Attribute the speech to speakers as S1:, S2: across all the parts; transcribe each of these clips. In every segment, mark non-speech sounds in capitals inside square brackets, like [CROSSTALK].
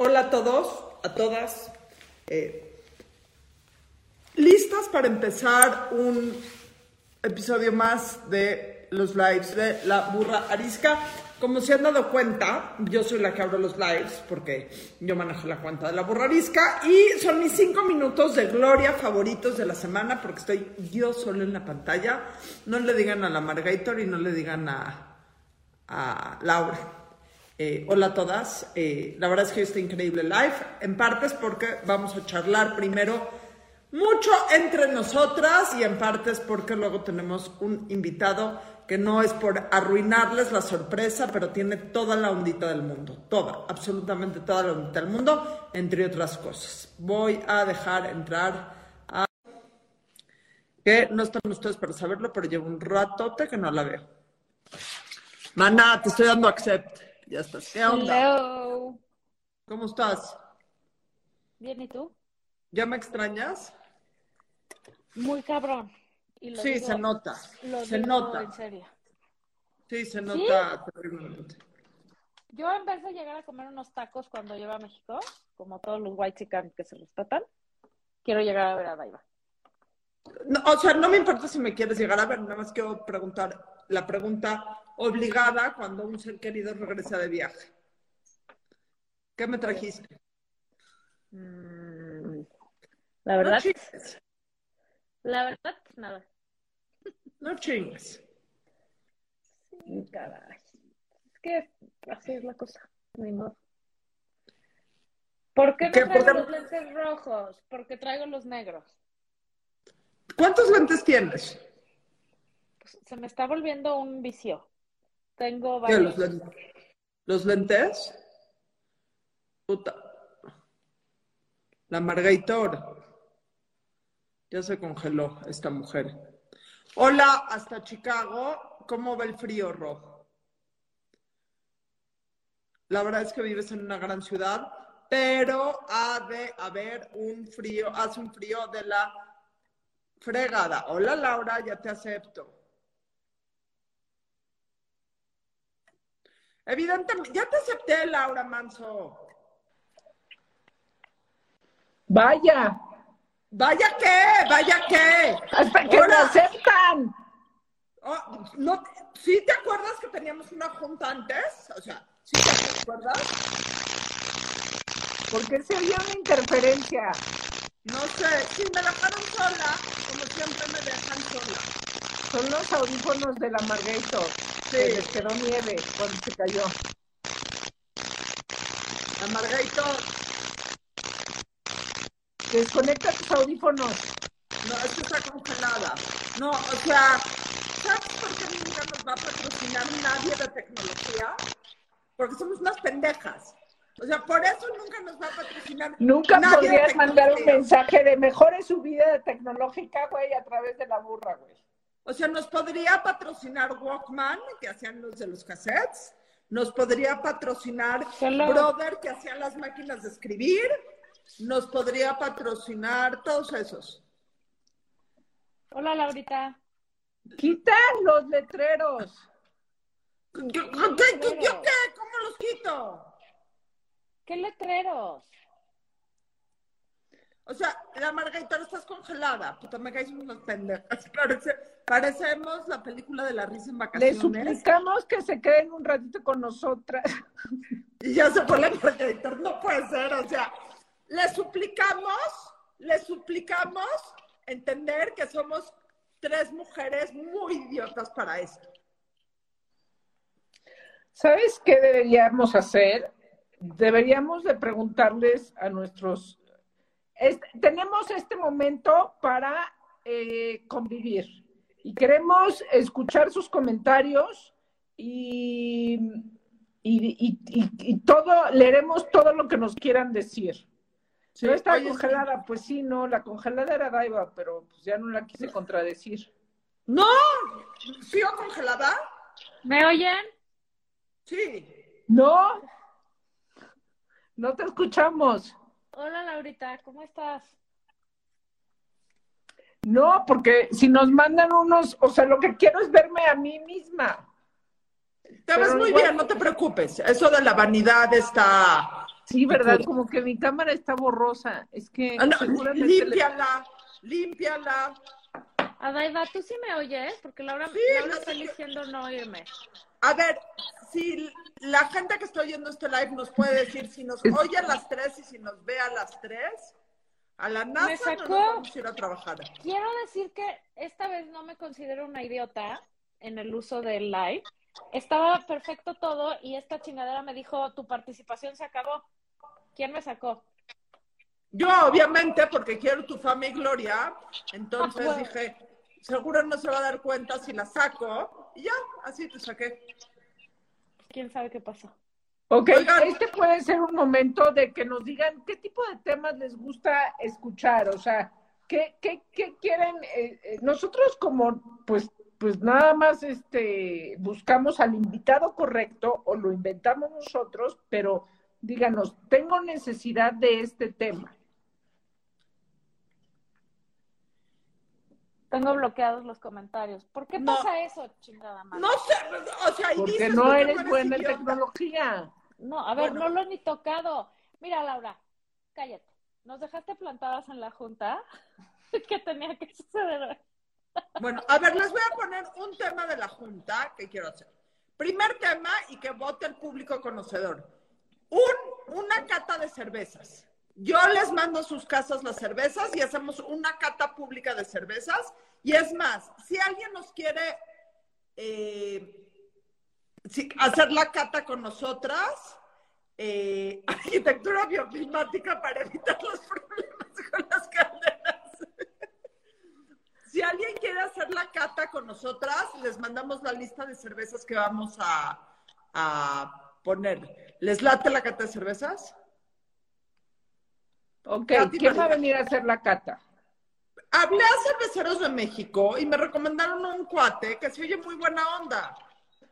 S1: Hola a todos, a todas. Eh, ¿Listas para empezar un episodio más de los lives de la burra arisca? Como se han dado cuenta, yo soy la que abro los lives porque yo manejo la cuenta de la burra arisca y son mis cinco minutos de gloria favoritos de la semana porque estoy yo solo en la pantalla. No le digan a la Margator y no le digan a, a Laura. Eh, hola a todas. Eh, la verdad es que este increíble live, en partes porque vamos a charlar primero mucho entre nosotras y en partes porque luego tenemos un invitado que no es por arruinarles la sorpresa, pero tiene toda la ondita del mundo, toda, absolutamente toda la ondita del mundo, entre otras cosas. Voy a dejar entrar a... que no están ustedes para saberlo, pero llevo un ratote que no la veo. Mana, te estoy dando accept. Ya estás. ¿Qué onda?
S2: Hello.
S1: ¿Cómo estás?
S2: Bien, ¿y tú?
S1: ¿Ya me extrañas?
S2: Muy cabrón. Y lo
S1: Sí,
S2: digo-
S1: se nota.
S2: Lo
S1: Se
S2: digo
S1: nota.
S2: En serio.
S1: Sí, se nota terriblemente.
S2: Yo en vez de llegar a comer unos tacos cuando llego a México, como todos los white chicken que se respetan, quiero llegar a ver a Daiva.
S1: No, o sea, no me importa si me quieres llegar a ver, nada más quiero preguntar la pregunta obligada cuando un ser querido regresa de viaje. ¿Qué me trajiste?
S2: Mm, la
S1: No
S2: verdad,
S1: chingues.
S2: la verdad, nada.
S1: No chingues.
S2: Sí, caray. Es que así es la cosa. Ni modo. ¿Por qué no
S1: ¿Qué?
S2: traigo los lentes rojos? Porque traigo los negros.
S1: ¿Cuántos lentes tienes?
S2: Se me está volviendo un vicio. Tengo
S1: ¿Qué,
S2: varios.
S1: los lentes? ¿Los lentes? Puta. La Margator. Ya se congeló esta mujer. Hola, hasta Chicago. ¿Cómo va el frío rojo? La verdad es que vives en una gran ciudad, pero ha de haber un frío, hace un frío de la fregada. Hola, Laura, ya te acepto. Evidentemente, ya te acepté, Laura Manso.
S3: Vaya,
S1: Vaya que, vaya que.
S3: hasta que me aceptan.
S1: Oh, no, ¿Sí te acuerdas que teníamos una junta antes? O sea, ¿sí te acuerdas?
S3: Porque se había una interferencia.
S1: No sé, sí, me dejaron sola, como siempre me dejan sola.
S3: Son los audífonos de la Margator.
S1: Sí.
S3: Que les quedó nieve cuando se cayó.
S1: La Margarito,
S3: Desconecta tus audífonos.
S1: no, es que está congelada. No, o sea, ¿sabes por qué nunca nos va a patrocinar nadie de tecnología? Porque somos unas pendejas. O sea, por eso nunca nos va a patrocinar
S3: Nunca
S1: nadie de
S3: podrías mandar un mensaje de mejore su vida tecnológica, güey, a través de la burra, güey.
S1: O sea, nos podría patrocinar Walkman, que hacían los de los cassettes. Nos podría patrocinar
S2: Hello.
S1: Brother, que hacían las máquinas de escribir. Nos podría patrocinar todos esos.
S2: Hola, Laurita.
S3: Quita los letreros.
S1: ¿Yo, qué, qué? ¿Cómo los quito?
S2: ¿Qué letreros?
S1: O sea, la Margarita estás congelada. Puta, me caes unas pendejas. [LAUGHS] Parece, parecemos la película de la risa en
S3: Le
S1: vacaciones.
S3: suplicamos que se queden un ratito con nosotras. [LAUGHS]
S1: Y ya se fue la Margarita. No puede ser. O sea, le suplicamos, le suplicamos entender que somos tres mujeres muy idiotas para esto.
S3: ¿Sabes qué deberíamos hacer? Deberíamos de preguntarles a nuestros... es- tenemos este momento para eh, convivir y queremos escuchar sus comentarios y, y, y- y- y todo, leeremos todo lo que nos quieran decir.
S1: Sí,
S3: ¿No está
S1: sí.
S3: congelada? Pues sí, no, la congelada era Daiva, pero pues ya no la quise contradecir.
S1: No, ¿sigo congelada?
S2: ¿Me oyen?
S1: Sí.
S3: No, no te escuchamos.
S2: Hola, Laurita, ¿cómo estás?
S3: No, porque si nos mandan unos, o sea, lo que quiero es verme a mí misma.
S1: Te ves muy bien, no te preocupes. Eso de la vanidad está,
S3: Sí, ¿verdad? Como que mi cámara está borrosa. Es que
S1: Ah, no,
S3: seguramente le-
S1: límpiala.
S2: Adaiva, ¿tú sí me oyes? Porque Laura,
S1: Sí,
S2: Laura
S1: no
S2: está diciendo no oírme.
S1: A ver, si la gente que está oyendo este live nos puede decir si nos oye a las tres y si nos ve a las tres, a la NASA no
S2: sacó.
S1: nos vamos a ir a trabajar.
S2: Quiero decir que esta vez no me considero una idiota en el uso del live. Estaba perfecto todo y esta chingadera me dijo, tu participación se acabó. ¿Quién me sacó?
S1: Yo, obviamente, porque quiero tu fama y gloria, entonces
S2: Ah, bueno.
S1: dije, seguro no se va a dar cuenta si la saco, y ya, así te saqué.
S2: ¿Quién sabe qué pasó?
S3: Ok,
S1: Oigan.
S3: este puede ser un momento de que nos digan qué tipo de temas les gusta escuchar, o sea, qué, qué, qué quieren. eh, eh, nosotros como, pues, pues nada más este, buscamos al invitado correcto o lo inventamos nosotros, pero díganos, tengo necesidad de este tema.
S2: Tengo bloqueados los comentarios. ¿Por qué
S1: No.
S2: pasa eso, chingada madre?
S1: No sé, o sea, y
S3: Porque
S1: dices
S3: no
S1: que
S3: eres buena en tecnología.
S2: No, a ver,
S1: Bueno.
S2: no lo he ni tocado. Mira, Laura, cállate. Nos dejaste plantadas en la junta. [LAUGHS] ¿Qué tenía que suceder?
S1: Bueno, a ver, les voy a poner un tema de la Junta que quiero hacer. Primer tema y que vote el público conocedor. Un, una cata de cervezas. Yo les mando a sus casas las cervezas y hacemos una cata pública de cervezas. Y es más, si alguien nos quiere eh, hacer la cata con nosotras, eh, arquitectura bioclimática para evitar los problemas con las calderas. Si alguien quiere hacer la cata con nosotras, les mandamos la lista de cervezas que vamos a, a poner. ¿Les late la cata de cervezas?
S3: Ok,
S1: Katy
S3: ¿quién va a venir a hacer la cata?
S1: Hablé a cerveceros de México y me recomendaron a un cuate que se oye muy buena onda.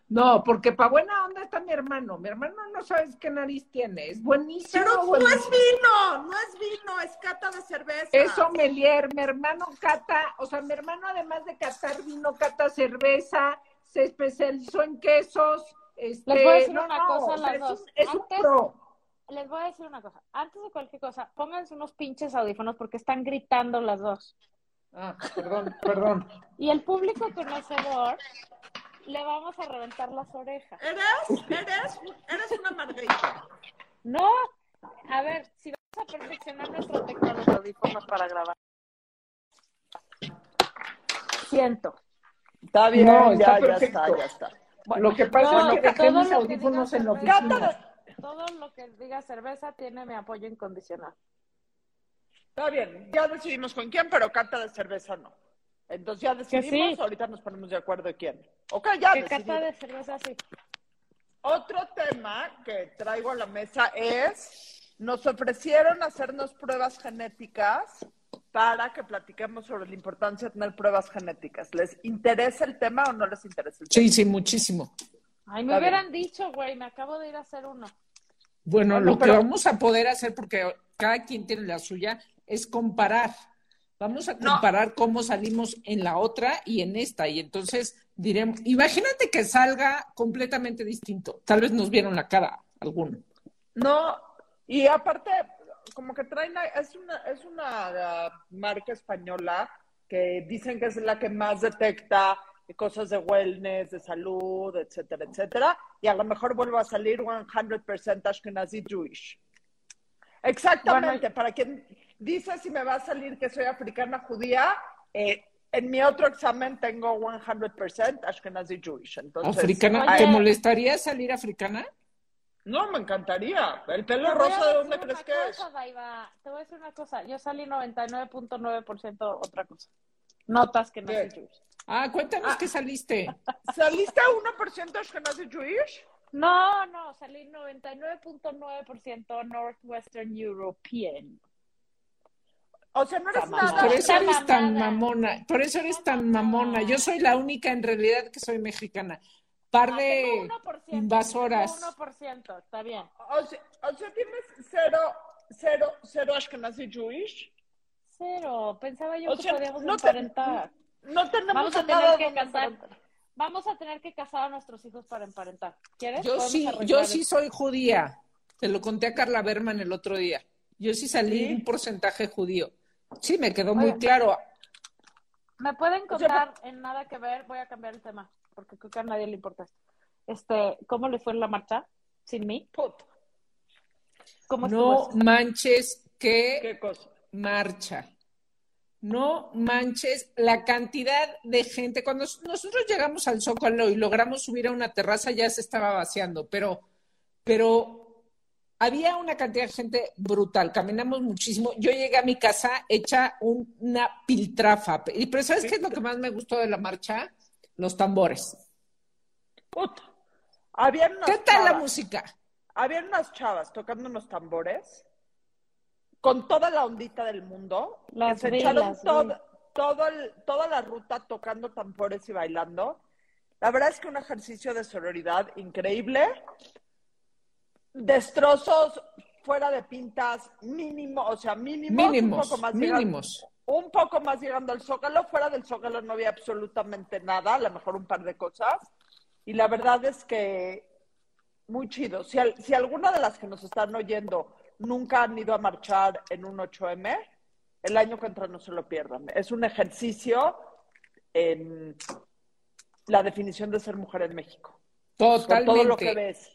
S3: No, porque para buena onda está mi hermano. Mi hermano no sabes qué nariz tiene. Es buenísimo.
S1: Pero no
S3: buenísimo.
S1: es vino, no es vino, es cata de cerveza.
S3: Eso, Melier, mi hermano cata, o sea, mi hermano además de catar vino, cata cerveza, se especializó en quesos. Este,
S2: Les voy a decir
S3: no,
S2: una
S3: no,
S2: cosa a las
S3: es
S2: dos.
S3: un- Es un pro.
S2: Les voy a decir una cosa. Antes de cualquier cosa, pónganse unos pinches audífonos porque están gritando las dos.
S3: Ah, perdón, perdón. [LAUGHS]
S2: Y el público conocedor le vamos a reventar las orejas.
S1: ¿Eres? ¿Eres? ¿Eres una margarita?
S2: No, a ver, si vamos a perfeccionar nuestra técnica de audífonos para grabar. Siento.
S1: Está
S3: bien, No, está ya, ya perfecto. está, ya
S1: está.
S3: lo que pasa
S2: no,
S3: es que
S2: que
S3: audífonos en la oficina.
S2: Todo lo que diga cerveza tiene mi apoyo incondicional.
S1: Está bien, ya decidimos con quién, pero cata de cerveza no. Entonces ya decidimos,
S2: sí.
S1: ahorita nos ponemos de acuerdo de quién. Ok, ya
S2: Que
S1: decidimos.
S2: cata de cerveza sí.
S1: Otro tema que traigo a la mesa es, nos ofrecieron hacernos pruebas genéticas para que platiquemos sobre la importancia de tener pruebas genéticas. ¿Les interesa el tema o no les interesa el tema?
S3: Sí, sí, muchísimo.
S2: Ay, me
S1: Está
S2: hubieran dicho, güey, me acabo de ir a hacer uno.
S3: Bueno, lo
S1: pero-
S3: que vamos a poder hacer, porque cada quien tiene la suya, es comparar. Vamos a
S1: No.
S3: comparar cómo salimos en la otra y en esta. Y entonces diremos, imagínate que salga completamente distinto. Tal vez nos vieron la cara alguno.
S1: No, y aparte, como que traen, es una, es una ah, marca española que dicen que es la que más detecta cosas de wellness, de salud, etcétera, etcétera, y a lo mejor vuelva a salir 100% Ashkenazi Jewish. Exactamente, para quien dice si me va a salir que soy africana judía, eh, en mi otro examen tengo 100% Ashkenazi Jewish. Entonces,
S3: ¿Africana?
S2: Oye.
S3: ¿Te molestaría salir africana?
S1: No, me encantaría. ¿El pelo rosa de dónde crees que es?
S2: cosa, Daiva. Te voy a decir una cosa. Yo salí 99.9% otra cosa. Notas que no soy Jewish.
S3: Ah, cuéntanos
S1: Ah.
S3: que saliste.
S1: ¿Saliste a 1% Ashkenazi Jewish?
S2: No, no, salí 99.9% Northwestern European.
S1: O sea, no eres nada.
S3: Por eso eres tan mamona. Por eso eres tan mamona. Yo soy la única en realidad que soy mexicana. Par
S2: Ah,
S3: de
S2: tengo 1%,
S3: invasoras.
S2: tengo 1%, está bien.
S1: O sea, o sea, tienes cero, cero, cero Ashkenazi Jewish.
S2: Cero. Pensaba yo
S1: O
S2: que
S1: sea,
S2: podíamos
S1: no te-
S2: emparentar.
S1: No tenemos
S2: Vamos a
S1: nada
S2: tener que casar.
S1: emparentar.
S2: Vamos a tener que casar a nuestros hijos para emparentar. ¿Quieres?
S3: Yo sí, yo sí soy judía. Te lo conté a Carla Berman el otro día. Yo sí salí
S1: ¿Sí?
S3: un porcentaje judío. Sí, me quedó muy claro.
S2: ¿Me pueden
S1: O sea,
S2: contar en nada que ver? Voy a cambiar el tema, porque creo que a nadie le importa esto. Este, ¿cómo les fue en la marcha sin mí?
S1: Puta,
S2: ¿Cómo estuvo
S3: No manches qué
S1: qué cosa.
S3: marcha. No manches la cantidad de gente. Cuando nosotros llegamos al Zócalo y logramos subir a una terraza, ya se estaba vaciando, pero, pero había una cantidad de gente brutal. Caminamos muchísimo. Yo llegué a mi casa hecha un- una piltrafa. Y- Pero ¿sabes qué es lo que más me gustó de la marcha? Los tambores.
S1: Puta.
S3: ¿Qué tal la música?
S1: Había unas chavas tocando unos tambores con toda la ondita del mundo.
S2: Las
S1: se
S2: vi,
S1: echaron
S2: las
S1: todo, todo el- toda la ruta tocando tambores y bailando. La verdad es que un ejercicio de sororidad increíble. Destrozos fuera de pintas mínimo, o sea, mínimos, un
S3: Mínimos,
S1: poco más llegando-
S3: mínimos.
S1: un poco más llegando al Zócalo. Fuera del Zócalo no había absolutamente nada, a lo mejor un par de cosas. Y la verdad es que muy chido. Si, si alguna de las que nos están oyendo nunca han ido a marchar en un 8M, el año que entra no se lo pierdan. Es un ejercicio en la definición de ser mujer en México.
S3: Totalmente.
S1: todo lo que ves.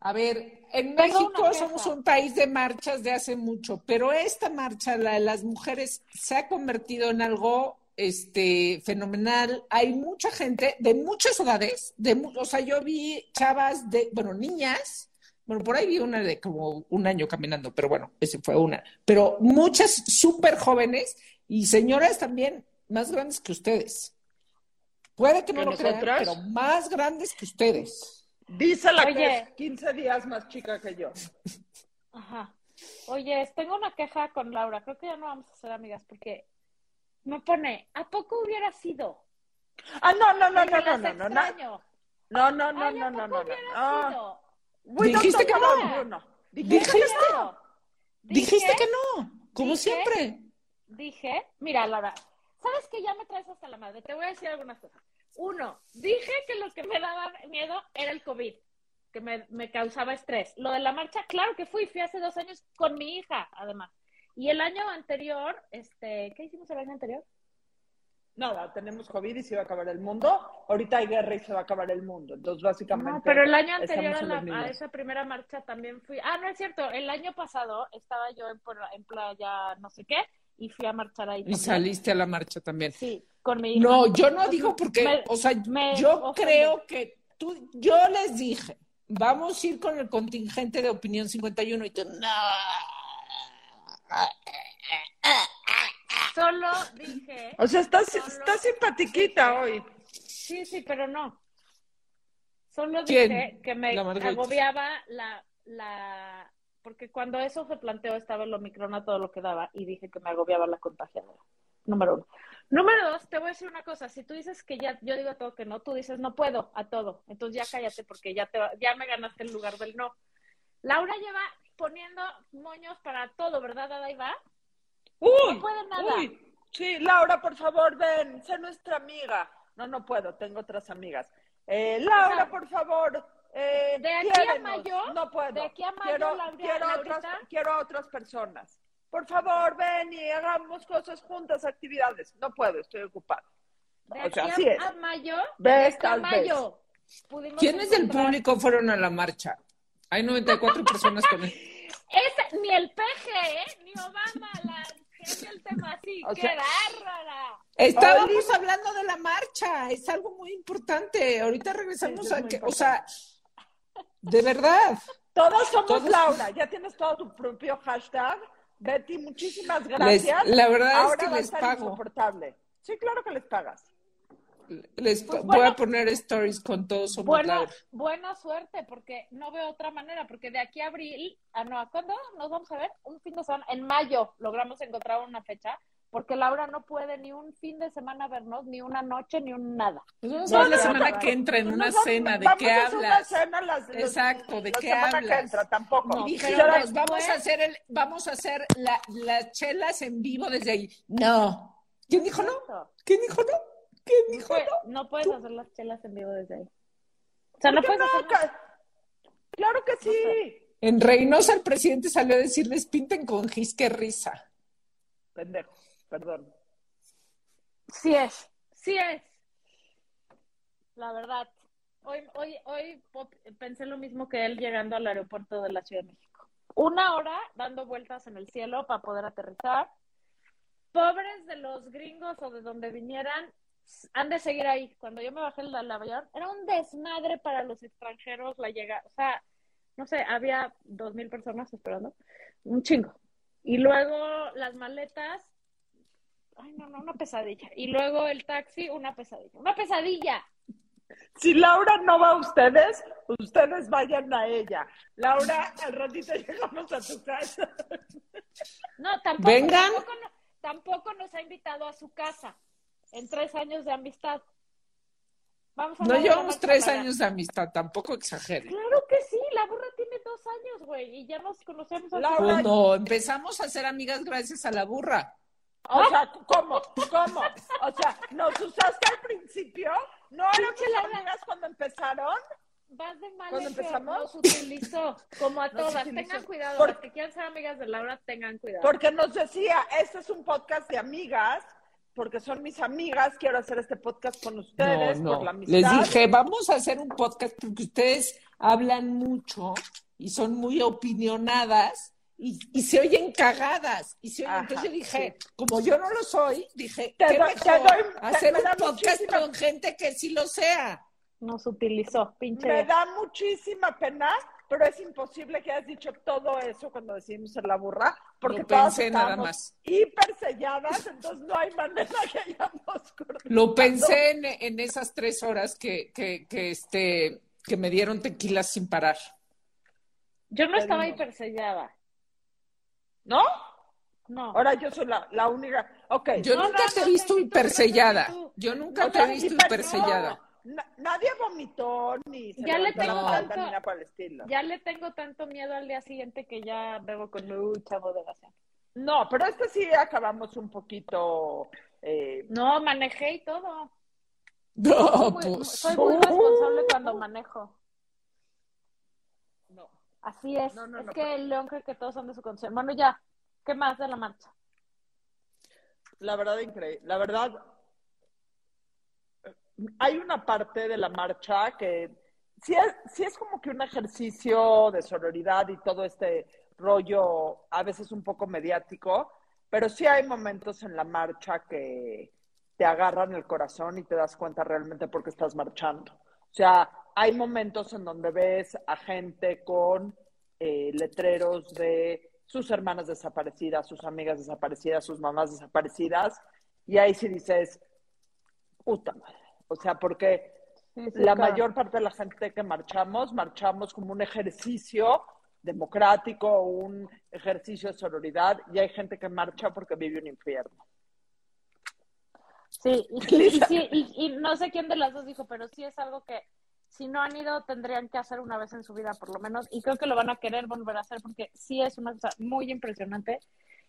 S3: A ver, en México somos un país de marchas de hace mucho, pero esta marcha, la de las mujeres, se ha convertido en algo este, fenomenal. Hay mucha gente de muchas edades, de, mu- o sea, yo vi chavas de, bueno, niñas, bueno, por ahí vi una de como un año caminando, pero bueno, ese fue una, pero muchas súper jóvenes y señoras también más grandes que ustedes. Puede que no
S1: ¿Que
S3: lo crean,
S1: nosotras?
S3: pero más grandes que ustedes.
S1: Dice la que es 15 días más chica que yo.
S2: Ajá. Oye, tengo una queja con Laura. Creo que ya no vamos a ser amigas porque me pone, ¿a poco hubiera sido?
S1: Ah, no, no, no,
S2: Porque
S1: no, no, no, no, no, no, no, no,
S2: Ay,
S1: no,
S2: ¿a
S1: no,
S2: poco
S1: no, no.
S3: Dijiste que no.
S1: Bruno.
S3: Dijiste
S2: que no.
S3: Dijiste que no, como
S2: dije-
S3: siempre.
S2: Dije, mira, Laura, ¿sabes que ya me traes hasta la madre? Te voy a decir algunas cosas. Uno, dije que lo que me daba miedo era el COVID, que me, me causaba estrés. Lo de la marcha, claro que fui, fui hace dos años con mi hija, además. Y el año anterior, este, ¿qué hicimos el año anterior?
S1: Nada, tenemos COVID y se va a acabar el mundo. Ahorita hay guerra y se va a acabar el mundo. Entonces, básicamente.
S2: No, pero el año anterior a, la- a esa primera marcha también fui. Ah, no es cierto. El año pasado estaba yo en, playa no sé qué y fui a marchar ahí.
S3: Y
S2: también.
S3: saliste a la marcha también.
S2: Sí, con mi hija.
S3: No, yo no
S2: Entonces,
S3: digo porque,
S2: me-
S3: o sea,
S2: me
S3: yo creo que tú, yo les dije, vamos a ir con el contingente de Opinión 51 y tú, no.
S2: Solo dije.
S1: O sea, estás,
S2: Solo-
S1: estás simpatiquita hoy.
S2: Sí, sí, pero no. Solo
S3: ¿Quién?
S2: dije que me
S3: La
S2: agobiaba la, la. Porque cuando eso se planteó estaba el Omicron a todo lo que daba y dije que me agobiaba la contagiadora. Número uno. Número dos, te voy a decir una cosa. Si tú dices que ya, yo digo a todo que no, tú dices no puedo a todo. Entonces ya cállate porque ya, te, va- ya me ganaste el lugar del no. Laura lleva poniendo moños para todo, ¿verdad, Adaiva?
S1: Uy,
S2: No puede nada.
S1: uy. Sí, Laura, por favor, ven, sé nuestra amiga. No, no puedo, tengo otras amigas. Eh, Laura, por favor. Eh,
S2: de aquí a mayo,
S1: no puedo.
S2: de aquí a mayo,
S1: quiero,
S2: Laura-
S1: quiero, a otras, quiero a otras personas. Por favor, ven y hagamos cosas juntas, actividades. No puedo, estoy ocupada.
S2: De
S1: O
S2: aquí
S1: sea,
S2: a,
S1: así es.
S2: a mayo,
S1: tal
S2: mayo.
S3: ¿Quiénes del público fueron a la marcha? Hay 94 personas con él. [LAUGHS]
S2: Ni el peje, ¿eh? Ni Obama, la gente el tema así. ¡Qué
S1: sea-
S2: bárbara!
S3: Estábamos hablando de la marcha, es algo muy importante. Ahorita regresamos
S1: Sí, es
S3: a que, o sea, de verdad.
S1: Todos somos
S3: Todos-
S1: Laura. [LAUGHS] Ya tienes todo tu propio hashtag. Betty, muchísimas
S3: Les-
S1: gracias.
S3: la verdad es que
S1: va a
S3: les
S1: estar
S3: pago.
S1: Sí, claro que les pagas.
S3: Les
S2: Pues
S3: voy
S2: bueno.
S3: a poner stories con todos somos
S2: Buena,
S3: Laura.
S2: buena suerte, porque no veo otra manera, porque de aquí a abril, ah, no, ¿a cuándo nos vamos a ver? Un fin de semana, en mayo logramos encontrar una fecha, porque Laura no puede ni un fin de semana vernos, ni una noche, ni un nada.
S3: Nos vamos
S2: No,
S3: a ver la semana
S2: no,
S3: que entra en una cena, ¿de qué hablas? Exacto, ¿de
S1: la
S3: qué
S1: semana
S3: hablas?
S1: que entra, tampoco.
S2: No,
S3: Y
S2: pero
S3: vamos a hacer el, vamos a hacer la- las chelas en vivo desde ahí. No. ¿Quién dijo no? ¿Quién dijo no? ¿Quién
S2: No,
S3: dijo no?
S2: no puedes
S3: Tú-
S2: hacer las chelas en vivo desde ahí. O sea, no
S1: ¿Por qué
S2: puedes hacer
S1: Ca- Claro que sí.
S3: En Reynosa el presidente salió a decirles pinten con gis, qué risa.
S1: Pendejo, perdón.
S2: Sí es, sí es. La verdad. Hoy, hoy, hoy pensé lo mismo que él llegando al aeropuerto de la Ciudad de México. Una hora dando vueltas en el cielo para poder aterrizar. Pobres de los gringos o de donde vinieran, han de seguir ahí. Cuando yo me bajé del avión, era un desmadre para los extranjeros la llegada. O sea, no sé, había dos mil personas esperando. Un chingo. Y luego las maletas, ay, no, no, una pesadilla. Y luego el taxi, una pesadilla. ¡Una pesadilla!
S1: Si Laura no va a ustedes, ustedes vayan a ella. Laura, al ratito llegamos a tu casa.
S2: No, tampoco,
S3: Vengan.
S2: Tampoco, tampoco nos ha invitado a su casa en tres años de amistad. Vamos a
S3: no llevamos tres años de amistad, tampoco exagere.
S2: Claro que sí, la burra tiene dos años, güey, y ya nos conocemos.
S1: Laura,
S3: pues no, empezamos a ser amigas gracias a la burra.
S1: O sea, ¿cómo? ¿Cómo? O sea, ¿nos usaste al principio? ¿No éramos amigas cuando empezaron?
S2: Vas de mal
S1: ¿Cuándo empezamos?
S2: Nos utilizó, como a
S1: Nos
S2: todas.
S1: utilizó.
S2: Tengan cuidado,
S1: Por-
S2: las que quieran ser amigas de Laura, tengan cuidado.
S1: Porque nos decía, este es un podcast de amigas, porque son mis amigas, quiero hacer este podcast con ustedes
S3: No,
S1: por la
S3: no.
S1: amistad.
S3: Les dije, vamos a hacer un podcast porque ustedes hablan mucho y son muy opinionadas y, y se oyen cagadas. Y se oyen-
S1: Ajá,
S3: entonces yo dije, como yo no lo soy, dije,
S1: Te
S3: qué
S1: doy-
S3: mejor
S1: te doy- te-
S3: hacer
S1: me
S3: un podcast
S1: muchísima-
S3: con gente que sí lo sea.
S2: Nos utilizó, pinche.
S1: Me da muchísima pena, pero es imposible que hayas dicho todo eso cuando decidimos ser la burra, porque
S3: Lo
S1: todas
S3: pensé nada
S1: estábamos
S3: más.
S1: hiper selladas, entonces no hay manera que hayamos cortado.
S3: Lo pensé en, en esas tres horas que, que, que, este, que me dieron tequilas sin parar.
S2: Yo no
S1: Pero
S2: estaba
S1: no.
S2: hipersellada.
S1: ¿No?
S2: No.
S1: Ahora yo soy la, la única. Ok.
S3: Yo
S2: No,
S3: nunca
S2: no,
S3: te he visto hipersellada. Yo nunca te he visto
S1: hiper-
S3: hipersellada.
S1: Na- nadie vomitó ni se
S2: Ya le
S3: tengo
S2: tanto-
S1: ni nada por el estilo.
S2: Ya le tengo tanto miedo al día siguiente que ya bebo con mucha moderación.
S1: No, pero este sí acabamos un poquito. eh,
S2: No, manejé y todo.
S3: No,
S2: Soy muy,
S3: pues.
S2: soy muy responsable cuando manejo.
S1: no.
S2: Así es.
S1: No, no,
S2: es
S1: no,
S2: que el león cree que todos son de su conciencia. Bueno, ya. ¿Qué más de la marcha?
S1: La verdad, increíble. La verdad, hay una parte de la marcha que sí es, sí es como que un ejercicio de sororidad y todo este rollo, a veces un poco mediático, pero sí hay momentos en la marcha que te agarran el corazón y te das cuenta realmente por qué estás marchando. O sea, hay momentos en donde ves a gente con eh, letreros de sus hermanas desaparecidas, sus amigas desaparecidas, sus mamás desaparecidas, y ahí sí dices, puta madre. O sea, porque
S2: Sí, sí,
S1: la
S2: claro.
S1: mayor parte de la gente que marchamos, marchamos como un ejercicio democrático, un ejercicio de sororidad, y hay gente que marcha porque vive un infierno.
S2: Sí, y, sí, y sí, y- y no sé quién de las dos dijo, pero sí es algo que si no han ido tendrían que hacer una vez en su vida por lo menos, y creo que lo van a querer volver a hacer porque sí es una cosa muy impresionante,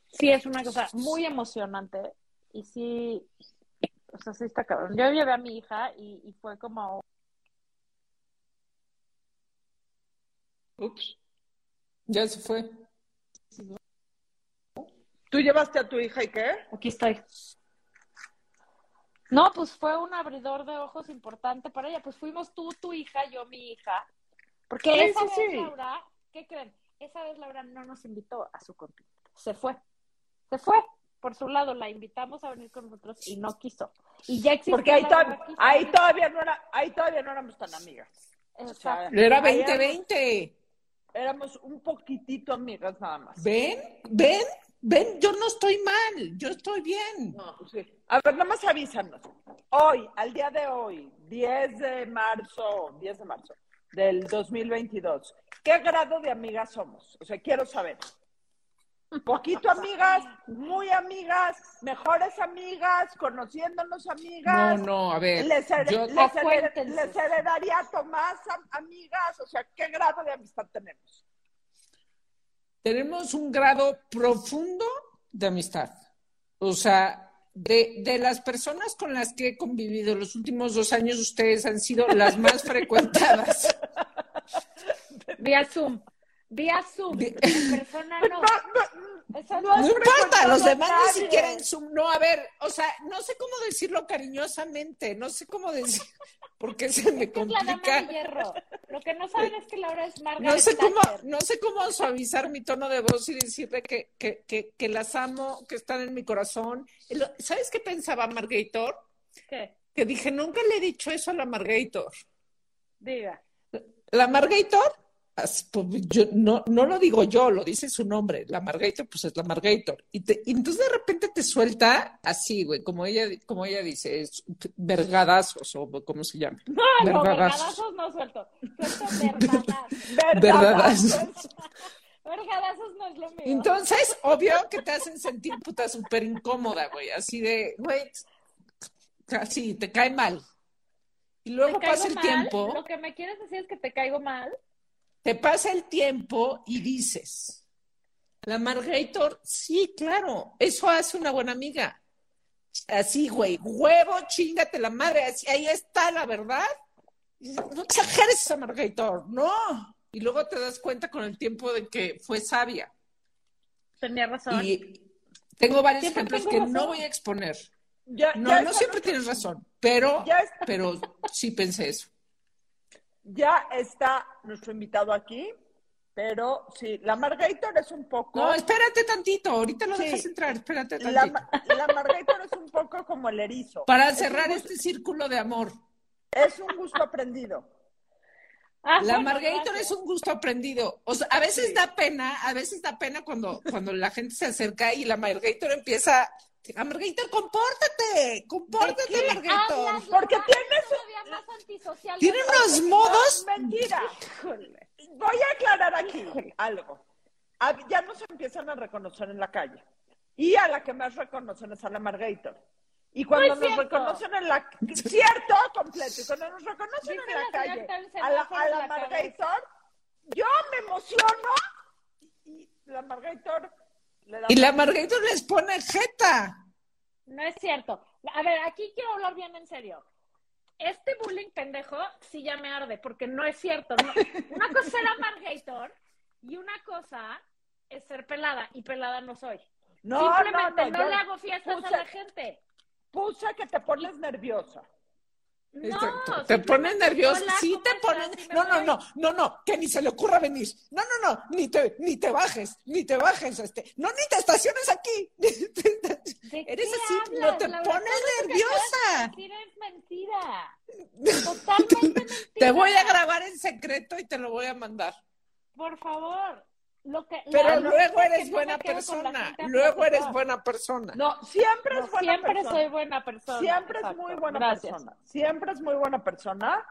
S2: sí es una cosa muy emocionante, y sí, o sea, sí está cabrón. Yo llevé a mi hija y, y fue como,
S3: Ups. Ya se fue.
S1: ¿Tú llevaste a tu hija y qué?
S2: aquí estoy. No, pues fue un abridor de ojos importante para ella. Pues fuimos tú, tu hija, yo, mi hija. Porque
S1: Sí,
S2: esa
S1: sí,
S2: vez,
S1: sí.
S2: Laura, ¿qué creen? Esa vez Laura no nos invitó a su continente. Se fue. Se fue. Por su lado, la invitamos a venir con nosotros y no quiso. Y ya existía
S1: Porque ahí,
S2: aquí,
S1: ahí todavía no era, ahí todavía no éramos tan amigas.
S2: Exacto.
S3: Era
S1: Ahí
S3: 2020.
S1: Éramos un poquitito amigas nada más.
S3: ¿Ven? ¿Ven? ¿Ven? Yo no estoy mal. Yo estoy bien.
S1: No, sí. A ver, nada más avísanos. Hoy, al día de hoy, 10 de marzo, 10 de marzo del 2022, ¿qué grado de amigas somos? O sea, quiero saber. Poquito amigas, muy amigas, mejores amigas, conociéndonos
S3: No,
S1: amigas.
S3: no, a ver.
S1: Les, her-
S3: yo-
S1: les hered- les heredaría a Tomás am- amigas, o sea, ¿qué grado de amistad tenemos?
S3: tenemos un grado profundo de amistad. O sea, de, de las personas con las que he convivido los últimos dos años, ustedes han sido las más [LAUGHS] frecuentadas.
S2: Vía Zoom. Vía Zoom. En persona [LAUGHS] no.
S1: No
S2: no.
S1: es
S3: No importa, los demás ni siquiera en Zoom. No, a ver, o sea, no sé cómo decirlo cariñosamente, no sé cómo decir, porque se me
S2: Es la dama
S3: complica.
S2: de hierro. Lo que no saben es que Laura es Margaret
S3: No sé cómo, no sé cómo suavizar mi tono de voz y decirle que, que, que, que las amo, que están en mi corazón. ¿Sabes qué pensaba Margator?
S2: ¿Qué?
S3: Que dije, nunca le he dicho eso a la Margator.
S2: Diga.
S3: La Margator, yo, no, no lo digo yo, lo dice su nombre. La Margator, pues es la Margator. Y, te- y entonces de repente te suelta así, güey, como ella, como ella dice, es vergadazos o como se llama.
S2: No,
S3: Vergadazos.
S2: vergadazos no suelto. Suelto. [LAUGHS] Verdadazos. [LAUGHS] Vergadazos no es lo mío.
S3: Entonces, obvio que te hacen sentir puta súper incómoda, güey, así de, güey, así, te cae mal. Y
S2: ¿Te
S3: luego pasa el
S2: mal?
S3: tiempo,
S2: Lo que me quieres decir es que te caigo mal.
S3: Te pasa el tiempo y dices, la Margator, sí, claro, eso hace una buena amiga. Así, güey, huevo, chingate la madre, así, ahí está la verdad. Y dices, no exageres esa Margator, no. Y luego te das cuenta con el tiempo de que fue sabia.
S2: Tenía razón.
S3: Y tengo varios ejemplos
S2: tengo
S3: que
S2: razón.
S3: no voy a exponer.
S1: Ya,
S3: No,
S1: ya
S3: no siempre tienes razón, pero, pero sí pensé eso.
S1: Ya está nuestro invitado aquí, pero sí, la Margator es un poco.
S3: No, espérate tantito, ahorita lo
S1: Sí.
S3: dejas entrar, espérate
S1: la,
S3: tantito.
S1: ma- la Margator es un poco como el erizo.
S3: Para
S1: Es
S3: cerrar
S1: gusto-
S3: este círculo de amor.
S1: Es un gusto aprendido.
S2: Ah,
S3: La Margator es un gusto aprendido. O sea, a veces da pena, a veces da pena cuando, cuando la gente se acerca y la Margator empieza. "Ah, Margator, compórtate, compórtate,
S2: ¿Qué
S3: Margator.
S2: hablas,
S1: Porque tienes-
S2: Todavía más antisocial
S3: Tiene unos modos.
S1: Mentira.
S2: Híjole.
S1: Voy a aclarar aquí algo. Hab- Ya nos empiezan a reconocer en la calle. Y a la que más reconocen es a la Margator. Y cuando nos
S2: cierto.
S1: reconocen en la [LAUGHS] cierto completo, y cuando nos reconocen
S2: Dice
S1: en la
S2: la
S1: calle a la, a la
S2: la
S1: yo me emociono y la da
S3: Y la Margator les pone jeta.
S2: No es cierto. A ver, aquí quiero hablar bien en serio. Este bullying pendejo sí ya me arde, porque no es cierto. No. Una cosa es ser Margator y una cosa es ser pelada, y pelada no soy.
S1: No, no,
S2: Simplemente
S1: no,
S2: le hago fiestas
S1: puse-
S2: a la gente.
S1: puse que te pones nerviosa.
S2: No,
S3: Te- te, pones nervioso. Sí
S2: ¿cómo
S3: te pones. No, no, no, no, no, que ni se le ocurra venir. No, no, no, ni te, ni te bajes, ni te bajes, este. No, ni te estaciones aquí. [LAUGHS]
S2: ¿De
S3: Eres así,
S2: hablas,
S3: no te pones nerviosa.
S2: decir es mentira. [LAUGHS] Totalmente mentira.
S3: Te voy a grabar en secreto y te lo voy a mandar.
S2: Por favor. Lo que,
S3: Pero
S2: la-
S3: luego
S2: que
S3: eres buena persona. Luego eres buena persona.
S1: No, siempre
S2: No,
S1: es buena
S2: siempre
S1: persona.
S2: soy buena persona.
S1: Siempre es muy buena
S2: Gracias.
S1: persona. Siempre es muy buena persona.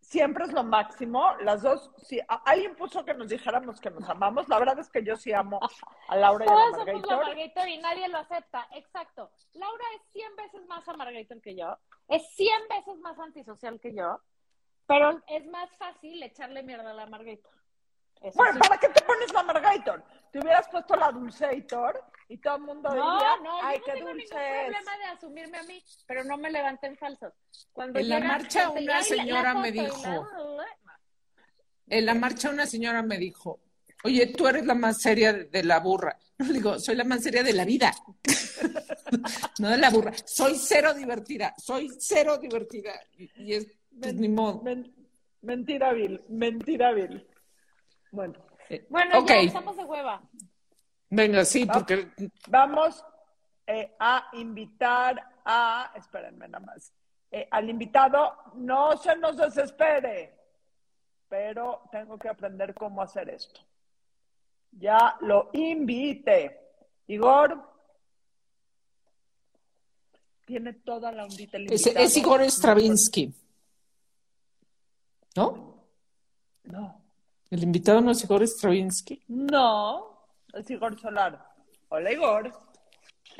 S1: Siempre es lo máximo. Las dos, si a- alguien puso que nos dijéramos que nos amamos. La verdad es que yo sí amo a Laura y a la
S2: Todos somos la
S1: Margator.
S2: Margator y nadie lo acepta. Exacto. Laura es 100 veces más a Margator que yo. Es 100 veces más antisocial que yo. Pero es más fácil echarle mierda a la Margator. Eso
S1: Bueno,
S2: sí.
S1: ¿para qué te pones la Margator? Te hubieras puesto la Dulceator y todo el mundo
S2: No,
S1: diría,
S2: no,
S1: ay,
S2: yo
S1: qué
S2: no tengo ningún problema de asumirme a mí, pero no me levanten falsos. Cuando
S3: En la marcha
S2: gente
S3: una
S2: "Ay, la-
S3: señora me dijo, En la marcha una señora me dijo, oye, tú eres la más seria de, la burra. [LAUGHS] Le digo, soy la más seria de la vida. [LAUGHS] no de la burra. Soy cero divertida. Soy cero divertida. Y, y es, pues, ni modo.
S1: Men- mentira vil, mentira vil. Bueno,
S3: Eh,
S2: Bueno, ya estamos de hueva.
S3: venga, sí, porque
S1: vamos eh, a invitar a, espérenme nada más, eh, al invitado, no se nos desespere, pero tengo que aprender cómo hacer esto. Ya lo invite. Igor. Tiene toda la ondita el
S3: es,
S1: invitado.
S3: es Igor Stravinsky. ¿No?
S1: No,
S3: El invitado no es Igor Stravinsky.
S1: no, es Igor Solar. Hola, Igor.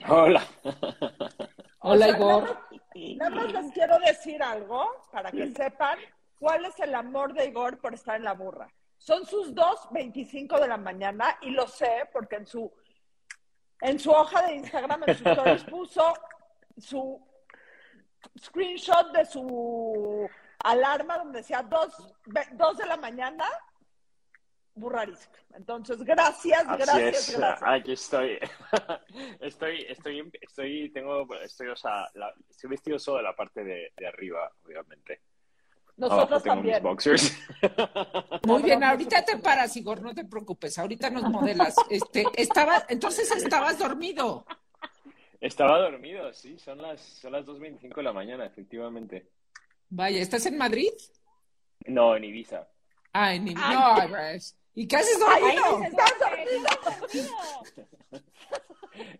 S4: Hola. [LAUGHS]
S3: Hola,
S1: O sea,
S3: Igor.
S1: Nada más, nada más les quiero decir algo para que sepan cuál es el amor de Igor por estar en la burra. Son sus 2.25 de la mañana y lo sé porque en su, en su hoja de Instagram, en sus stories, [LAUGHS] puso su screenshot de su alarma donde decía 2, de la mañana burrarisca. Entonces, gracias,
S4: Así
S1: gracias,
S4: es,
S1: gracias.
S4: aquí estoy. [LAUGHS] estoy, estoy, estoy, tengo, estoy, o sea, la- estoy vestido solo de la parte de, de arriba, obviamente.
S1: Nosotros también.
S4: mis boxers. [LAUGHS]
S5: Muy bien, ahorita te paras, Igor, no te preocupes, ahorita nos modelas. Este, estaba, entonces estabas dormido.
S4: Estaba dormido, sí, son las, son las 2.25 de la mañana, efectivamente.
S5: Vaya, ¿estás en Madrid?
S4: No, en Ibiza.
S5: Ah, en
S1: Ay.
S5: no, pues, ¿y qué haces dormido?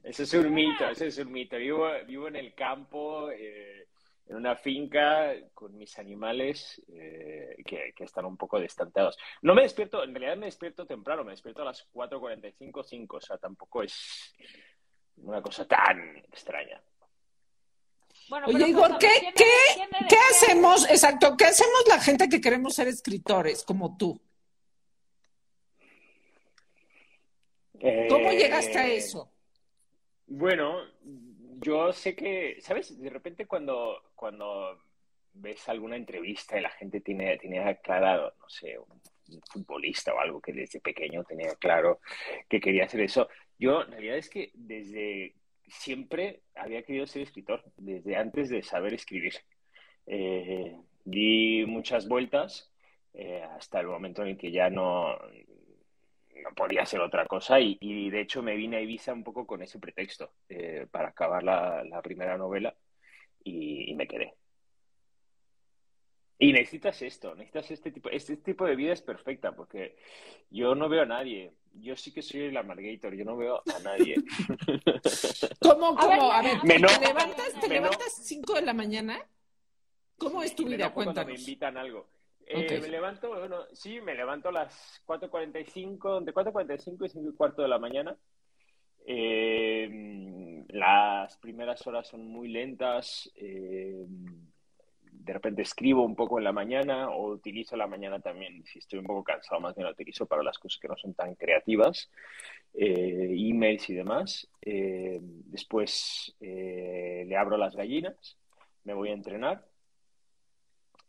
S4: Eso es un mito, eso es un mito. Vivo, vivo en el campo, eh, en una finca con mis animales eh, que, que están un poco distanteados. No me despierto, en realidad me despierto temprano, me despierto a las 4.45, 5, o sea, tampoco es una cosa tan extraña.
S2: Bueno,
S5: Oye, Igor, ¿qué,
S2: ¿quién
S5: qué, qué hacemos? Exacto, ¿qué hacemos la gente que queremos ser escritores como tú? ¿Cómo
S4: Eh,
S5: llegaste a eso?
S4: Bueno, yo sé que, ¿sabes? De repente cuando, cuando ves alguna entrevista y la gente tiene, tiene aclarado, no sé, un, un futbolista o algo que desde pequeño tenía claro que quería hacer eso, yo en realidad es que desde siempre había querido ser escritor, desde antes de saber escribir. Eh, di muchas vueltas eh, hasta el momento en el que ya no, no podía hacer otra cosa y, y, de hecho me vine a Ibiza un poco con ese pretexto eh, para acabar la, la primera novela y, y, me quedé. Y necesitas esto, necesitas este tipo, este tipo de vida es perfecta porque yo no veo a nadie. Yo sí que soy el amargator, yo no veo a nadie. [LAUGHS]
S5: ¿Cómo,
S2: A ver,
S5: cómo? A ver, ¿te
S4: no-
S5: levantas, te levantas 5 de la mañana? ¿Cómo es tu
S4: Me
S5: vida?
S4: enojo cuando me
S5: Cuéntanos.
S4: invitan a algo. Eh,
S5: Ok.
S4: Me levanto, bueno, sí, me levanto a las 4.45, entre 4.45 y 5 y cuarto de la mañana. Eh, las primeras horas son muy lentas. eh, de repente escribo un poco en la mañana o utilizo la mañana también, si estoy un poco cansado, más bien la utilizo para las cosas que no son tan creativas, eh, emails y demás. Eh, después eh, le abro las gallinas, me voy a entrenar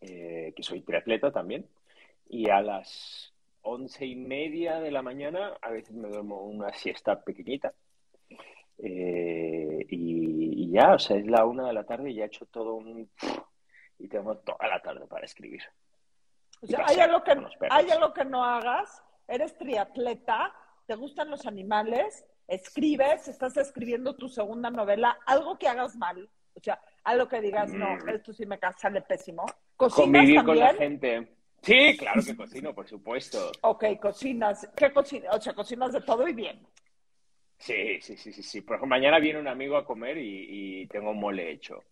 S4: eh, que soy triatleta también, y a las once y media de la mañana a veces me duermo una siesta pequeñita. Eh, y, y ya, o sea, es la una de la tarde y ya he hecho todo un... y tengo toda la tarde para escribir.
S1: O sea, hay
S4: pasear
S1: algo, que, algo que no hagas, eres triatleta, te gustan los animales, escribes, estás escribiendo tu segunda novela, algo que hagas mal, o sea, algo que digas, no,
S4: Mm.
S1: esto sí me sale pésimo. ¿Cocinas
S4: Convivir
S1: también?
S4: con la gente. Sí, claro que cocino, por supuesto.
S1: Ok, cocinas. ¿Qué cocinas? O sea, cocinas de todo y bien.
S4: Sí, sí, sí, sí, sí. Por ejemplo, mañana viene un amigo a comer y, y tengo mole hecho.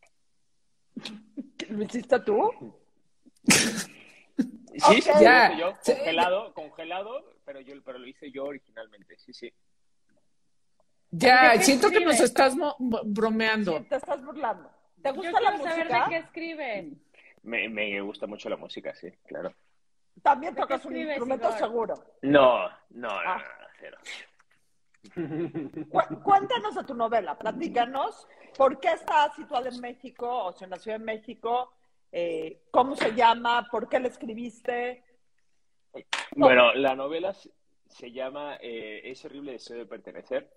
S1: ¿Lo hiciste tú?
S4: Sí, sí,
S1: Ok.
S4: lo
S5: Ya.
S4: hice yo,
S5: Sí.
S4: congelado, congelado, pero yo pero lo hice yo originalmente, sí, sí.
S5: Ya,
S2: ¿De qué
S5: siento que nos estás bromeando.
S1: Sí, te estás burlando. ¿Te
S2: Yo
S1: gusta la
S2: saber
S1: música?
S2: de qué escribe.
S4: Me, me gusta mucho la música, sí, claro.
S1: También
S2: ¿De qué
S1: tocas un instrumento
S2: Igor?
S1: seguro.
S4: No, no, no,
S1: Ah.
S4: no, cero.
S1: Cu- cuéntanos de tu novela, platícanos por qué está situada en México, o sea, nació en México, eh, cómo se llama, por qué la escribiste.
S4: Bueno, la novela se, se llama eh, Es horrible deseo de pertenecer.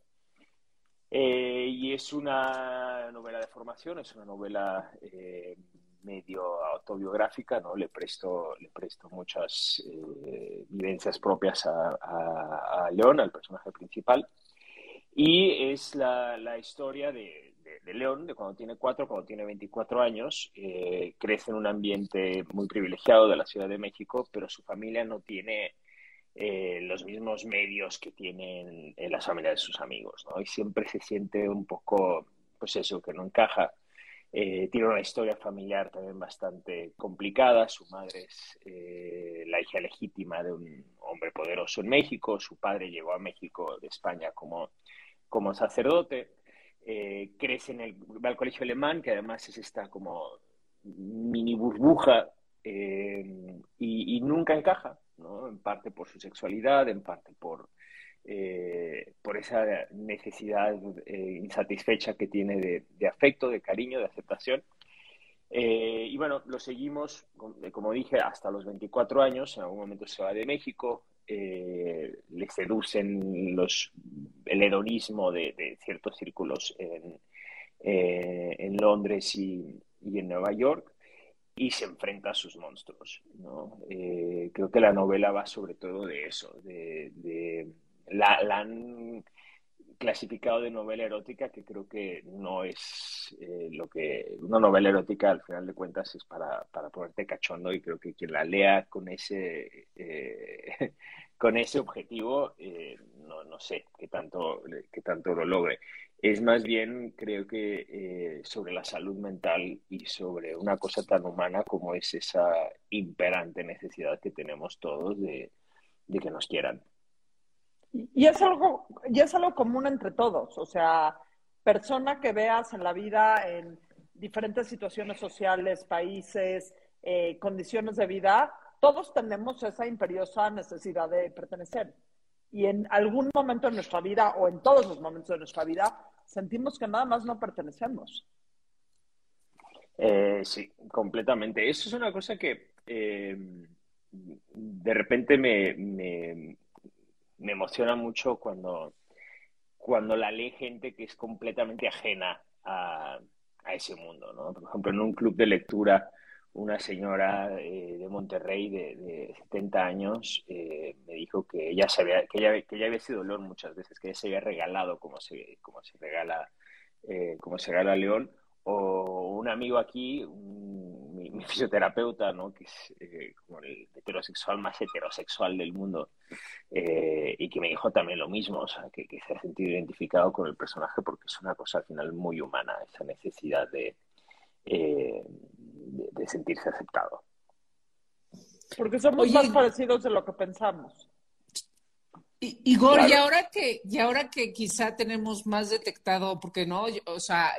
S4: Eh, y es una novela de formación, es una novela eh, medio autobiográfica, ¿no? Le presto, le presto muchas eh, vivencias propias a, a, a León, al personaje principal. Y es la, la historia de, de, de, León, de cuando tiene cuatro, cuando tiene 24 años, eh, crece en un ambiente muy privilegiado de la Ciudad de México, pero su familia no tiene eh, los mismos medios que tienen en las familias de sus amigos. Y siempre se siente un poco, pues eso, que no encaja. Eh, tiene una historia familiar también bastante complicada. Su madre es eh, la hija legítima de un hombre poderoso en México. Su padre llegó a México de España como, como sacerdote. Eh, crece en el, al colegio alemán, que además es esta como mini burbuja eh, y, nunca encaja, En parte por su sexualidad, en parte por, eh, por esa necesidad eh, insatisfecha que tiene de, afecto, de cariño, de aceptación. y bueno, lo seguimos, como dije, hasta los 24 años. En algún momento se va de México, eh, le seducen los, el hedonismo de, ciertos círculos en, eh, en Londres y, y, en Nueva York y se enfrenta a sus monstruos. ¿no? Eh, creo que la novela va sobre todo de eso, de, de la, han clasificado de novela erótica que creo que no es eh, lo que una novela erótica al final de cuentas es para, para ponerte cachondo y creo que quien la lea con ese eh, [LAUGHS] con ese objetivo no, no sé qué tanto qué tanto lo logre es más bien creo que sobre la salud mental y sobre una cosa tan humana como es esa imperante necesidad que tenemos todos de, de que nos quieran
S1: y es algo, y es algo común entre todos, o sea, persona que veas en la vida en diferentes situaciones sociales, países, eh, condiciones de vida, todos tenemos esa imperiosa necesidad de pertenecer. Y en algún momento de nuestra vida, o en todos los momentos de nuestra vida, sentimos que nada más no pertenecemos.
S4: Eh, sí, completamente. Eso es una cosa que eh, de repente me, me emociona mucho cuando, cuando la lee gente que es completamente ajena a, a ese mundo, ¿no? Por ejemplo, en un club de lectura, una señora eh, de Monterrey de, de 70 años eh, me dijo que ella, sabía, que, ella, que ella había sido León muchas veces, que ella se había regalado como se, como se regala eh, como se regala León, o un amigo aquí, mi, fisioterapeuta, ¿no? que es como el heterosexual más heterosexual del mundo, y que me dijo también lo mismo, o sea, que, se ha sentido identificado con el personaje porque es una cosa al final muy humana, esa necesidad de, de, sentirse aceptado.
S1: Porque somos más parecidos de lo que pensamos.
S3: Igor, y ahora que, y ahora que quizá tenemos más detectado, porque no, o sea,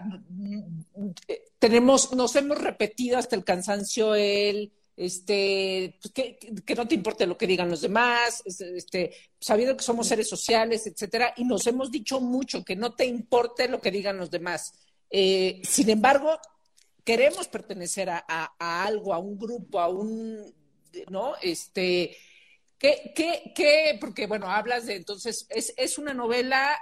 S3: tenemos, nos hemos repetido hasta el cansancio el, este, pues, que, que, no te importe lo que digan los demás, este, sabiendo que somos seres sociales, etcétera, y nos hemos dicho mucho que no te importe lo que digan los demás. Eh, sin embargo, queremos pertenecer a, a, algo, a un grupo, a un, ¿no? Este, ¿Qué, qué, qué? Porque, bueno, hablas de, entonces, es, es una novela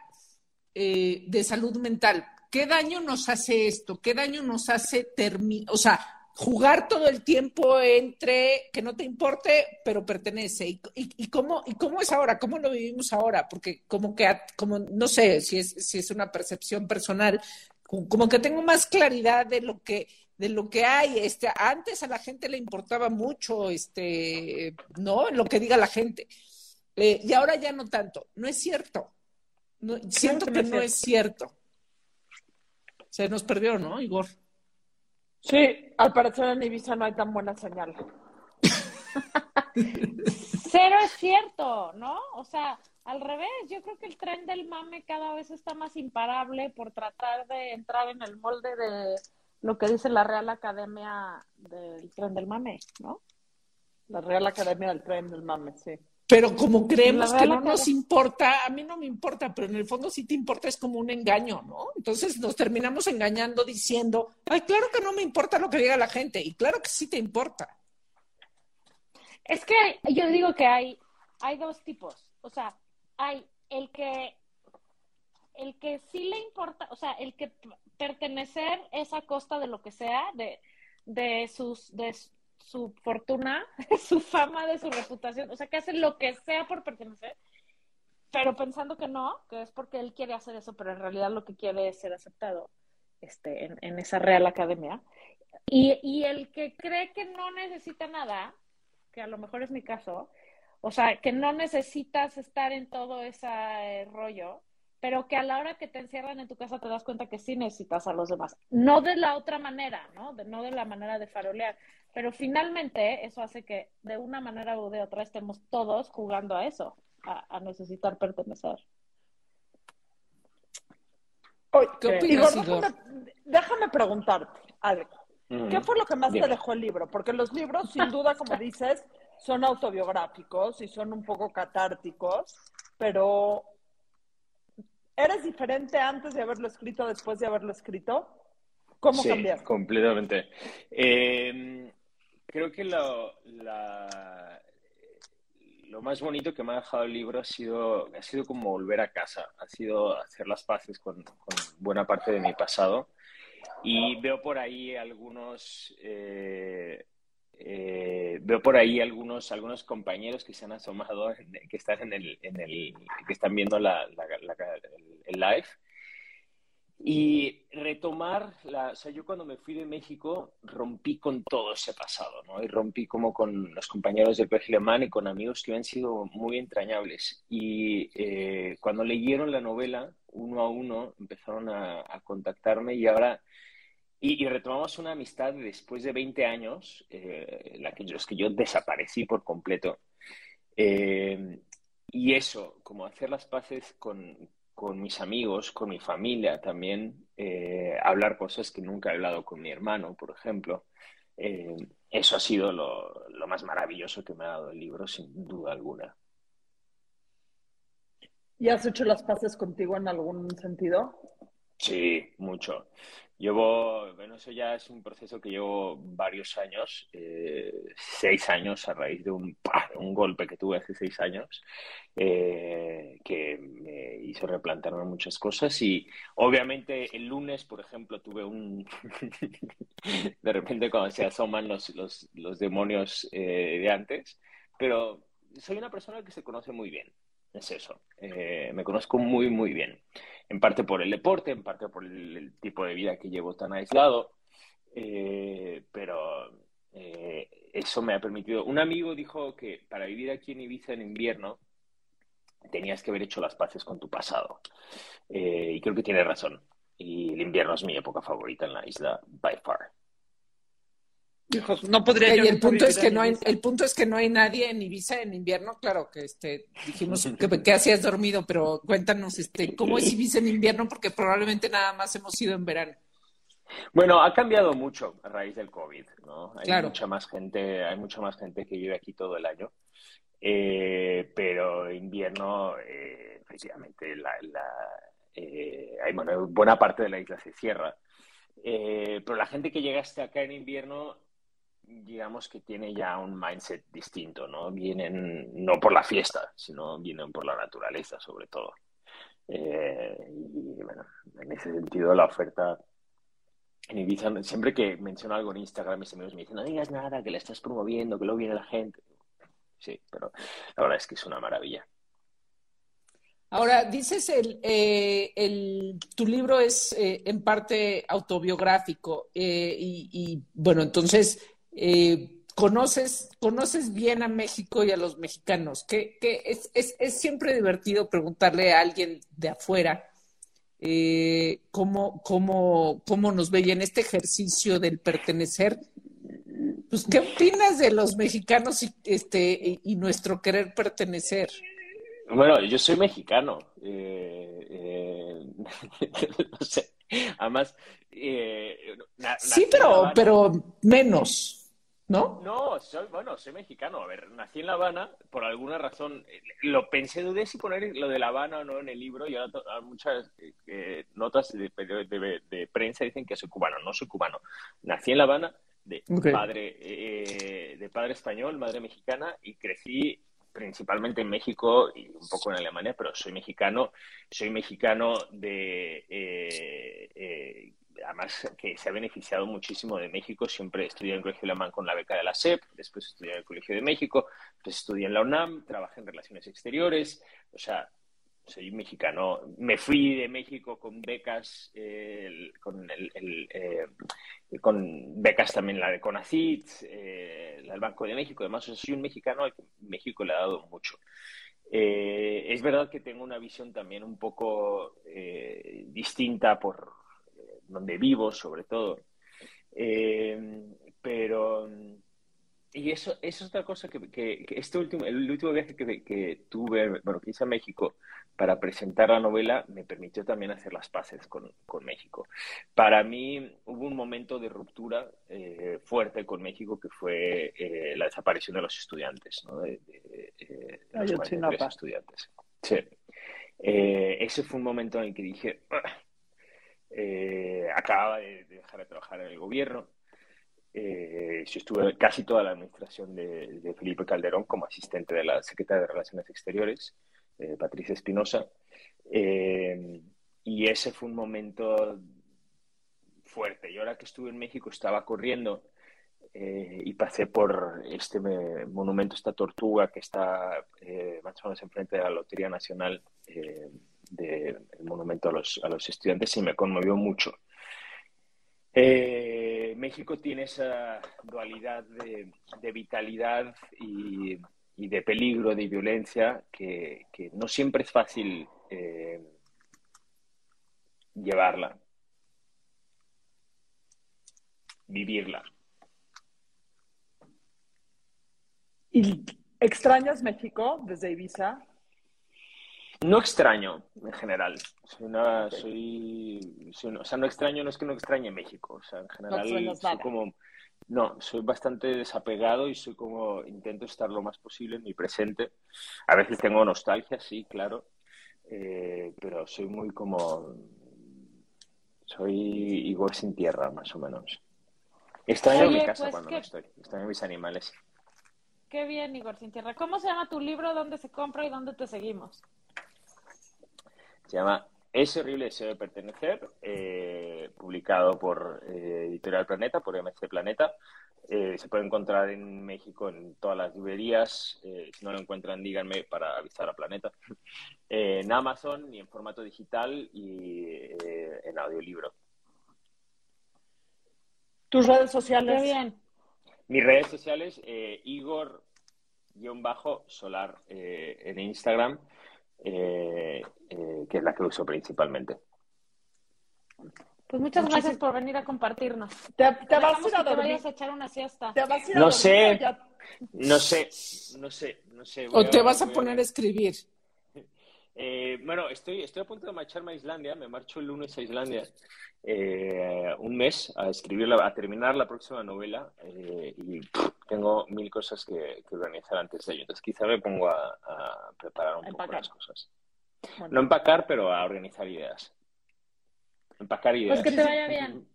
S3: eh, de salud mental. ¿Qué daño nos hace esto? ¿Qué daño nos hace terminar? O sea, jugar todo el tiempo entre que no te importe, pero pertenece. ¿Y, y, cómo, ¿Y cómo es ahora? ¿Cómo lo vivimos ahora? Porque como que, como, no sé si es, si es una percepción personal, como que tengo más claridad de lo que de lo que hay. Este, antes a la gente le importaba mucho, este, ¿no? Lo que diga la gente. Eh, y ahora ya no tanto. No es cierto. No, siento que no es cierto. Se nos perdió, ¿no, Igor?
S1: Sí, al parecer en Ibiza no hay tan buena señal. [LAUGHS] [LAUGHS]
S2: Cero es cierto, ¿no? O sea, al revés, yo creo que el tren del mame cada vez está más imparable por tratar de entrar en el molde de lo que dice la Real Academia del Tren del Mame, ¿no?
S1: La Real Academia del Tren del Mame, sí.
S3: Pero como creemos que no nos importa, a mí no me importa, pero en el fondo sí te importa, es como un engaño, ¿no? Entonces nos terminamos engañando diciendo, ay, claro que no me importa lo que diga la gente, y claro que sí te importa.
S2: Es que yo digo que hay, hay dos tipos, o sea, hay el que el que sí le importa, o sea, el que pertenecer es a costa de lo que sea, de, de, sus, de su fortuna, [LAUGHS] su fama, de su reputación, o sea, que hace lo que sea por pertenecer, pero pensando que no, que es porque él quiere hacer eso, pero en realidad lo que quiere es ser aceptado este, en, en esa Real Academia. Y, y el que cree que no necesita nada, que a lo mejor es mi caso, o sea, que no necesitas estar en todo ese rollo, pero que a la hora que te encierran en tu casa te das cuenta que sí necesitas a los demás. No de la otra manera, ¿no? De, no de la manera de farolear, pero finalmente eso hace que de una manera u de otra estemos todos jugando a eso, a, necesitar pertenecer.
S1: ¿Qué opinas, Déjame, preguntarte algo. ¿Qué fue lo que más te dejó el libro? Porque los libros, sin duda, como [LAUGHS] dices, son autobiográficos y son un poco catárticos, pero ¿Eres diferente antes de haberlo escrito, después de haberlo escrito? ¿Cómo
S4: sí,
S1: cambiaste?
S4: completamente. Eh, creo que lo, la, lo más bonito que me ha dejado el libro ha sido, ha sido como volver a casa, ha sido hacer las paces con, con buena parte de mi pasado. Y veo por ahí algunos, eh, eh, veo por ahí algunos, algunos compañeros que se han asomado, que están en el, en el que están viendo la, la, la, el live y retomar, la, o sea, yo cuando me fui de México rompí con todo ese pasado, ¿no? Y rompí como con los compañeros del Alemán y con amigos que han sido muy entrañables. Y eh, cuando leyeron la novela, uno a uno, empezaron a, a contactarme y ahora... Y, retomamos una amistad después de 20 años, eh, la que yo, es que yo desaparecí por completo. Eh, y eso, como hacer las paces con, con mis amigos, con mi familia también, eh, hablar cosas que nunca he hablado con mi hermano, por ejemplo. Eso ha sido lo, lo, más maravilloso que me ha dado el libro, sin duda alguna.
S1: ¿Y has hecho las paces contigo en algún sentido?
S4: Sí, mucho. Llevo, bueno, eso ya es un proceso que llevo varios años, eh, seis años a raíz de un, un, golpe que tuve hace seis años, eh, que me hizo replantearme muchas cosas y obviamente el lunes, por ejemplo, tuve un... [LAUGHS] de repente cuando se asoman los, los, los demonios eh, de antes, pero soy una persona que se conoce muy bien es eso. Eh, me conozco muy, muy bien. En parte por el deporte, en parte por el, tipo de vida que llevo tan aislado. Eh, pero eh, eso me ha permitido. Un amigo dijo que para vivir aquí en Ibiza en invierno tenías que haber hecho las paces con tu pasado. y creo que tiene razón. Y el invierno es mi época favorita en la isla, by far.
S1: Hijos, no podría
S5: y el punto es que no hay, el punto es que no hay nadie en Ibiza en invierno, claro que este dijimos que, que hacías dormido, pero cuéntanos este cómo es Ibiza en invierno porque probablemente nada más hemos ido en verano.
S4: Bueno, ha cambiado mucho a raíz del COVID, ¿no? Hay claro. mucha más gente, hay mucha más gente que vive aquí todo el año. Eh, pero invierno, eh, efectivamente, la, la eh, hay, bueno, buena parte de la isla se cierra. Eh, pero la gente que llega hasta acá en invierno digamos que tiene ya un mindset distinto, ¿no? Vienen no por la fiesta, sino vienen por la naturaleza, sobre todo. Eh, y bueno, en ese sentido la oferta en Ibiza, siempre que menciono algo en Instagram, mis amigos me dicen, no digas nada, que la estás promoviendo, que luego viene la gente. Sí, pero la verdad es que es una maravilla.
S5: Ahora, dices, el, eh, el, tu libro es eh, en parte autobiográfico eh, y, bueno, entonces eh, conoces, conoces bien a México y a los mexicanos, que, que es, es, es, siempre divertido preguntarle a alguien de afuera eh, cómo, cómo, cómo nos ve y en este ejercicio del pertenecer. Pues, ¿qué opinas de los mexicanos y, este, y nuestro querer pertenecer?
S4: Bueno, yo soy mexicano. Eh, eh, [LAUGHS] no sé. Además, eh,
S5: na, sí, pero, pero menos. ¿No?
S4: No, soy, bueno, soy mexicano. A ver, nací en La Habana, por alguna razón, lo pensé, dudé si poner lo de La Habana o no en el libro, y ahora muchas eh, notas de, de, de, prensa dicen que soy cubano. No soy cubano. Nací en La Habana, de, okay. padre, eh, de padre español, madre mexicana, y crecí principalmente en México y un poco en Alemania, pero soy mexicano. Soy mexicano de... Eh, eh, además que se ha beneficiado muchísimo de México, siempre estudié en el Colegio Alemán con la beca de la SEP, después estudié en el Colegio de México, después estudié en la UNAM, trabajé en Relaciones Exteriores, o sea, soy mexicano. Me fui de México con becas, eh, con, el, eh, con becas también la de CONACYT, eh, Banco de México, además o sea, soy un mexicano al que México le ha dado mucho. Eh, es verdad que tengo una visión también un poco distinta por donde vivo, sobre todo. pero y eso, eso es otra cosa que, que, que, este último, el último viaje que, que, tuve, bueno, que hice a México para presentar la novela, me permitió también hacer las paces con, con México. Para mí hubo un momento de ruptura eh, fuerte con México que fue eh, la desaparición de los estudiantes, ¿no? De, de, de los 43 estudiantes. Sí. Eh, ese fue un momento en el que dije, acababa de dejar de trabajar en el gobierno, Eh, yo estuve casi toda la administración de, de, Felipe Calderón como asistente de la secretaria de Relaciones Exteriores, eh, Patricia Espinosa. Eh, y ese fue un momento fuerte. Y ahora que estuve en México estaba corriendo eh, y pasé por este monumento, esta tortuga que está eh, más o menos enfrente de la Lotería Nacional, eh, del monumento a los, a los, estudiantes, y me conmovió mucho. Eh, México tiene esa dualidad de, vitalidad y, y, de peligro, de violencia, que, que no siempre es fácil eh, llevarla, vivirla.
S1: ¿Y extrañas México desde Ibiza?
S4: No extraño, en general. Soy una, soy, soy, o sea, no extraño, no es que no extrañe México. O sea, en general,
S1: no
S4: soy como, no, soy bastante desapegado y soy como, intento estar lo más posible en mi presente. A veces tengo nostalgia, sí, claro, eh, pero soy muy como, soy Igor sin tierra, más o menos. Extraño
S2: Oye,
S4: mi casa
S2: pues
S4: cuando
S2: que-
S4: no estoy, extraño mis animales.
S2: Qué bien, Igor Sin Tierra. ¿Cómo se llama tu libro? ¿Dónde se compra y dónde te seguimos?
S4: Se llama Es horrible deseo de pertenecer, eh, publicado por eh, Editorial Planeta, por MC Planeta. Eh, se puede encontrar en México en todas las librerías. Eh, si no lo encuentran, díganme para avisar a Planeta. [LAUGHS] Eh, en Amazon y en formato digital y eh, en audiolibro.
S1: ¿Tus redes sociales?
S2: bien.
S4: Mis redes sociales, eh, Igor-Solar eh, en Instagram, eh, eh, que es la que uso principalmente.
S2: Pues muchas gracias por venir a compartirnos.
S1: ¿Te, te
S2: Te
S1: vas a ir a
S2: te vayas a echar una siesta.
S1: ¿Te vas a ir a
S4: No
S1: dormir
S4: sé.
S1: ya-
S4: No sé, no sé, no sé.
S5: O te vas a poner a escribir.
S4: Eh, bueno, estoy, estoy a punto de marcharme a Islandia, me marcho el lunes a Islandia, eh, un mes a escribir, la- a terminar la próxima novela eh, y pff, tengo mil cosas que, que organizar antes de ello. Entonces quizá me pongo a, a preparar un poco las cosas.
S1: Bueno.
S4: No empacar, pero a organizar ideas. Empacar ideas.
S2: Pues que te vaya bien.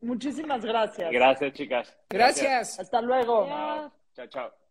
S1: Muchísimas gracias.
S4: Gracias, chicas.
S5: Gracias.
S1: Hasta luego.
S2: Adiós.
S4: Chao, chao.